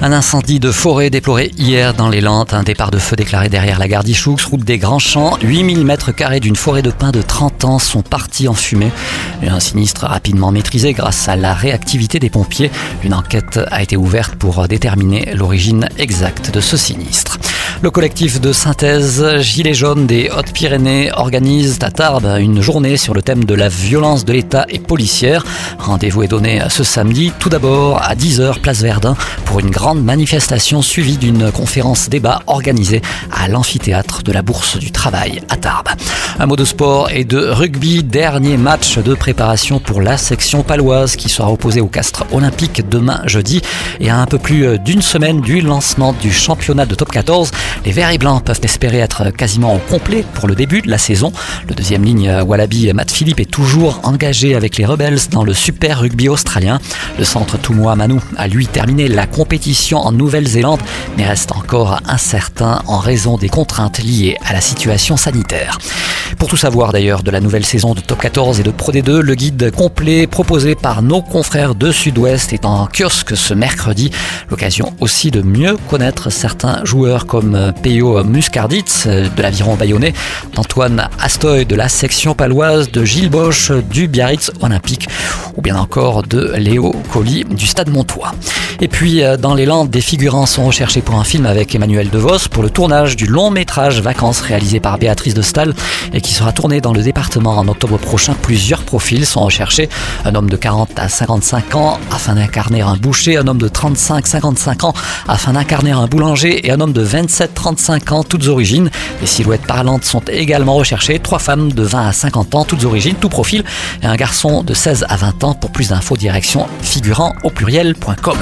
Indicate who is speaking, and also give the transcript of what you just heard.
Speaker 1: Un incendie de forêt déploré hier dans les Landes. Un départ de feu déclaré derrière la gare d'Ichoux, route des Grands Champs. 8000 mètres carrés d'une forêt de pins de 30 ans sont partis en fumée. Un sinistre rapidement maîtrisé grâce à la réactivité des pompiers. Une enquête a été ouverte pour déterminer l'origine exacte de ce sinistre. Le collectif de synthèse Gilets jaunes des Hautes-Pyrénées organise à Tarbes une journée sur le thème de la violence de l'État et policière. Rendez-vous est donné ce samedi, tout d'abord à 10h, place Verdun, pour une grande manifestation suivie d'une conférence débat organisée à l'amphithéâtre de la Bourse du Travail à Tarbes. Un mot de sport et de rugby, dernier match de préparation pour la section paloise qui sera opposée au Castre olympique demain jeudi et à un peu plus d'une semaine du lancement du championnat de top 14. Les Verts et Blancs peuvent espérer être quasiment au complet pour le début de la saison. Le deuxième ligne Wallaby Matt Philippe est toujours engagé avec les Rebels dans le Super Rugby australien. Le centre Toumoua Manu a lui terminé la compétition en Nouvelle-Zélande mais reste encore incertain en raison des contraintes liées à la situation sanitaire. Pour tout savoir d'ailleurs de la nouvelle saison de Top 14 et de Pro D2, le guide complet proposé par nos confrères de Sud-Ouest est en kiosque ce mercredi. L'occasion aussi de mieux connaître certains joueurs comme Peyo Muscarditz de l'aviron bayonnais, d'Antoine Astoy de la section paloise, de Gilles Bosch du Biarritz Olympique ou bien encore de Léo Colli du Stade Montois. Et puis, euh, dans les Landes, des figurants sont recherchés pour un film avec Emmanuel DeVos pour le tournage du long métrage Vacances réalisé par Béatrice de Stahl et qui sera tourné dans le département en octobre prochain. Plusieurs profils sont recherchés. Un homme de 40 à 55 ans afin d'incarner un boucher, un homme de 35-55 ans afin d'incarner un boulanger et un homme de 27-35 ans, toutes origines. Les silhouettes parlantes sont également recherchées. Trois femmes de 20 à 50 ans, toutes origines, tout profil et un garçon de 16 à 20 ans. Pour plus d'infos, direction figurant au pluriel.com.